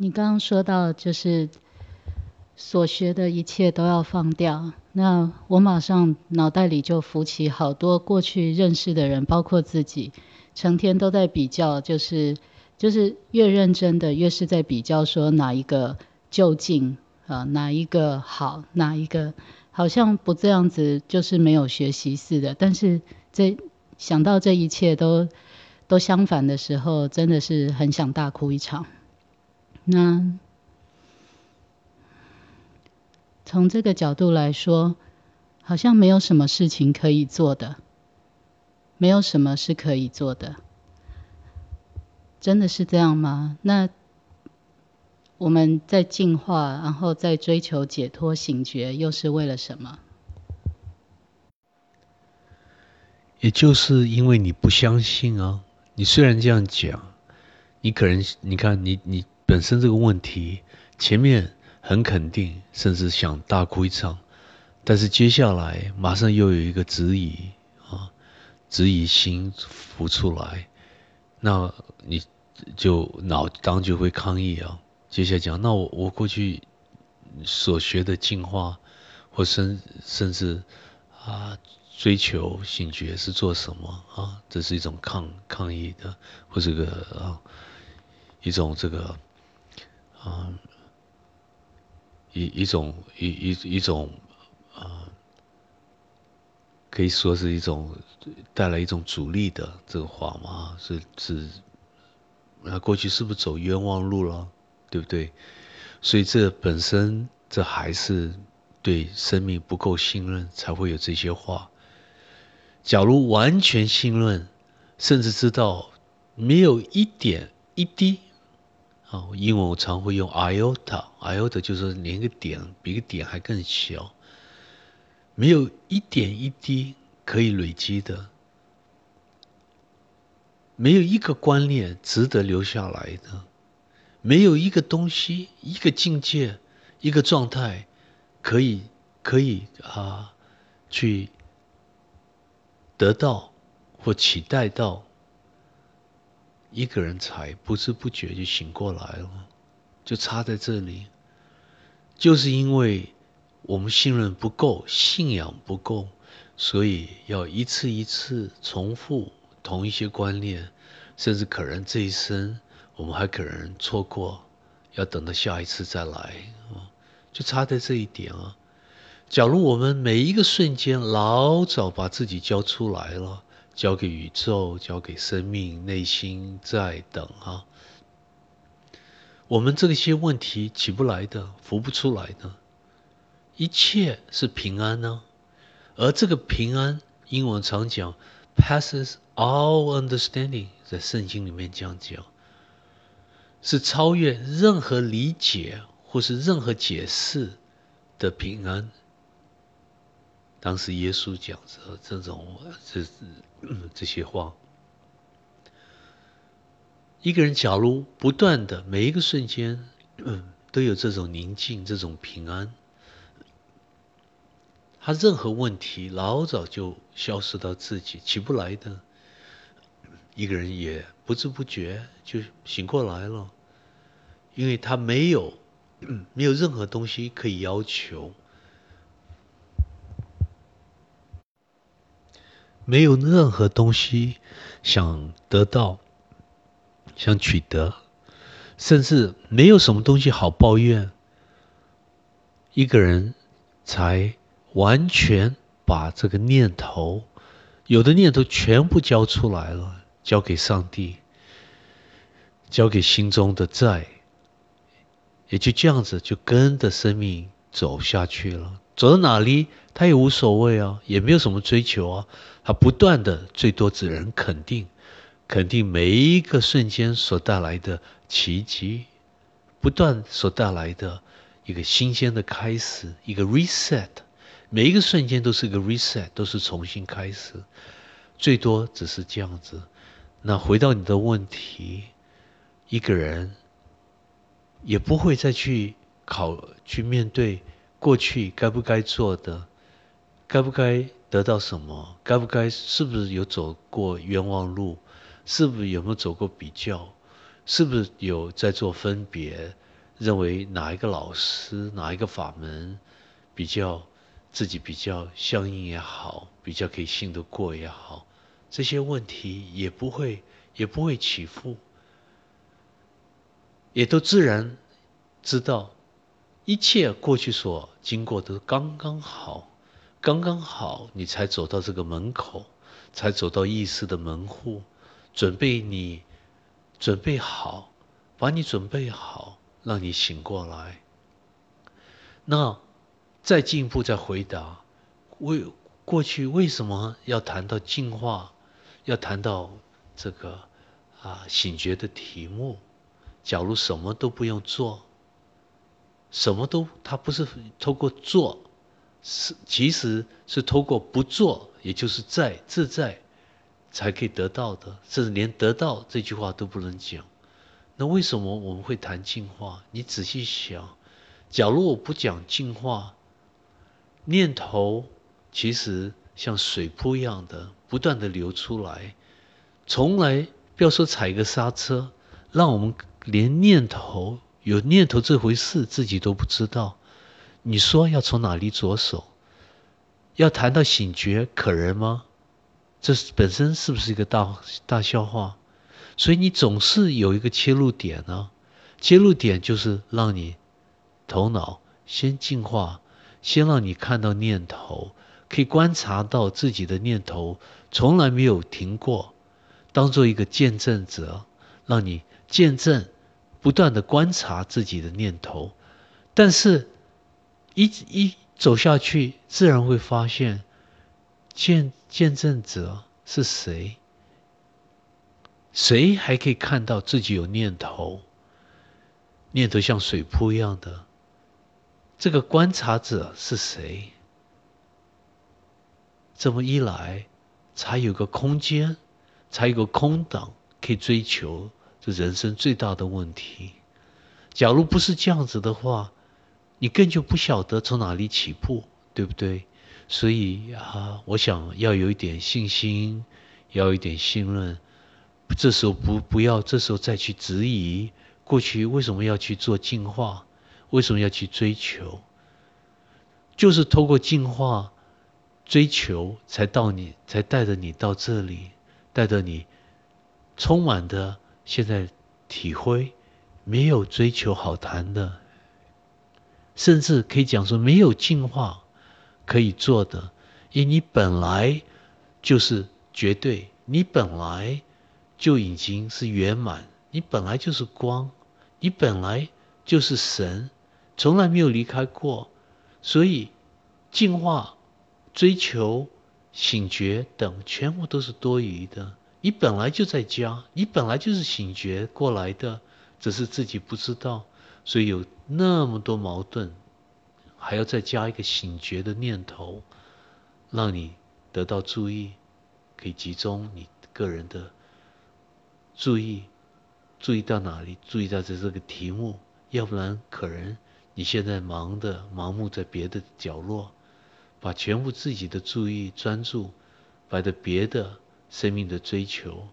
你刚刚说到就是所学的一切都要放掉，那我马上脑袋里就浮起好多过去认识的人，包括自己，成天都在比较，就是就是越认真的越是在比较，说哪一个就近啊，哪一个好，哪一个好像不这样子就是没有学习似的。但是这想到这一切都都相反的时候，真的是很想大哭一场。那从这个角度来说，好像没有什么事情可以做的，没有什么是可以做的，真的是这样吗？那我们在进化，然后在追求解脱、醒觉，又是为了什么？也就是因为你不相信啊！你虽然这样讲，你可能你看你你。本身这个问题，前面很肯定，甚至想大哭一场，但是接下来马上又有一个质疑啊，质疑心浮出来，那你就脑当就会抗议啊。接下来讲，那我我过去所学的进化，或甚甚至啊追求醒觉是做什么啊？这是一种抗抗议的，或这个啊一种这个。啊，一一种一一一种啊，可以说是一种带来一种阻力的这个话嘛，是是，那过去是不是走冤枉路了，对不对？所以这本身这还是对生命不够信任，才会有这些话。假如完全信任，甚至知道没有一点一滴。啊，英文我常会用 iota，iota 就是连个点比个点还更小，没有一点一滴可以累积的，没有一个观念值得留下来的，没有一个东西、一个境界、一个状态可以可以啊去得到或期待到。一个人才不知不觉就醒过来了，就差在这里，就是因为我们信任不够，信仰不够，所以要一次一次重复同一些观念，甚至可能这一生我们还可能错过，要等到下一次再来，就差在这一点啊。假如我们每一个瞬间老早把自己交出来了。交给宇宙，交给生命，内心在等啊。我们这些问题起不来的，浮不出来的，一切是平安呢。而这个平安，英文常讲 passes all understanding，在圣经里面这样讲，是超越任何理解或是任何解释的平安。当时耶稣讲着这种这这些话，一个人假如不断的每一个瞬间都有这种宁静、这种平安，他任何问题老早就消失到自己起不来的，一个人也不知不觉就醒过来了，因为他没有没有任何东西可以要求。没有任何东西想得到、想取得，甚至没有什么东西好抱怨。一个人才完全把这个念头，有的念头全部交出来了，交给上帝，交给心中的债，也就这样子就跟着生命走下去了。走到哪里，他也无所谓啊，也没有什么追求啊。他不断的，最多只能肯定，肯定每一个瞬间所带来的奇迹，不断所带来的一个新鲜的开始，一个 reset。每一个瞬间都是一个 reset，都是重新开始。最多只是这样子。那回到你的问题，一个人也不会再去考，去面对。过去该不该做的，该不该得到什么，该不该是不是有走过冤枉路，是不是有没有走过比较，是不是有在做分别，认为哪一个老师、哪一个法门比较自己比较相应也好，比较可以信得过也好，这些问题也不会也不会起伏，也都自然知道一切过去所经过都刚刚好，刚刚好，你才走到这个门口，才走到意识的门户，准备你准备好，把你准备好。让你醒过来。那再进一步再回答，为过去为什么要谈到进化，要谈到这个啊醒觉的题目？假如什么都不用做，什么都他不是透过做，是其实是透过不做，也就是在自在才可以得到的，甚至连得到这句话都不能讲。那为什么我们会谈进化？你仔细想，假如我不讲进化，念头其实像水瀑一样的不断的流出来，从来不要说踩个刹车，让我们连念头有念头这回事自己都不知道。你说要从哪里着手？要谈到醒觉可人吗？这本身是不是一个大大笑话？所以你总是有一个切入点呢，切入点就是让你头脑先进化，先让你看到念头，可以观察到自己的念头从来没有停过，当做一个见证者，让你见证，不断的观察自己的念头，但是，一一走下去，自然会发现，见见证者是谁？谁还可以看到自己有念头？念头像水瀑一样的，这个观察者是谁？这么一来，才有个空间，才有个空档可以追求人生最大的问题。假如不是这样子的话，你更就不晓得从哪里起步，对不对？所以啊，我想要有一点信心，要一点信任。这时候不不要，这时候再去质疑过去为什么要去做进化，为什么要去追求？就是透过进化、追求，才到你，才带着你到这里，带着你充满的现在体会，没有追求好谈的，甚至可以讲说没有进化可以做的，因为你本来就是绝对，你本来。就已经是圆满，你本来就是光，你本来就是神，从来没有离开过，所以进化、追求、醒觉等，全部都是多余的。你本来就在家，你本来就是醒觉过来的，只是自己不知道，所以有那么多矛盾，还要再加一个醒觉的念头，让你得到注意，可以集中你个人的。注意，注意到哪里？注意到这这个题目，要不然可能你现在忙的盲目在别的角落，把全部自己的注意专注摆在别的生命的追求。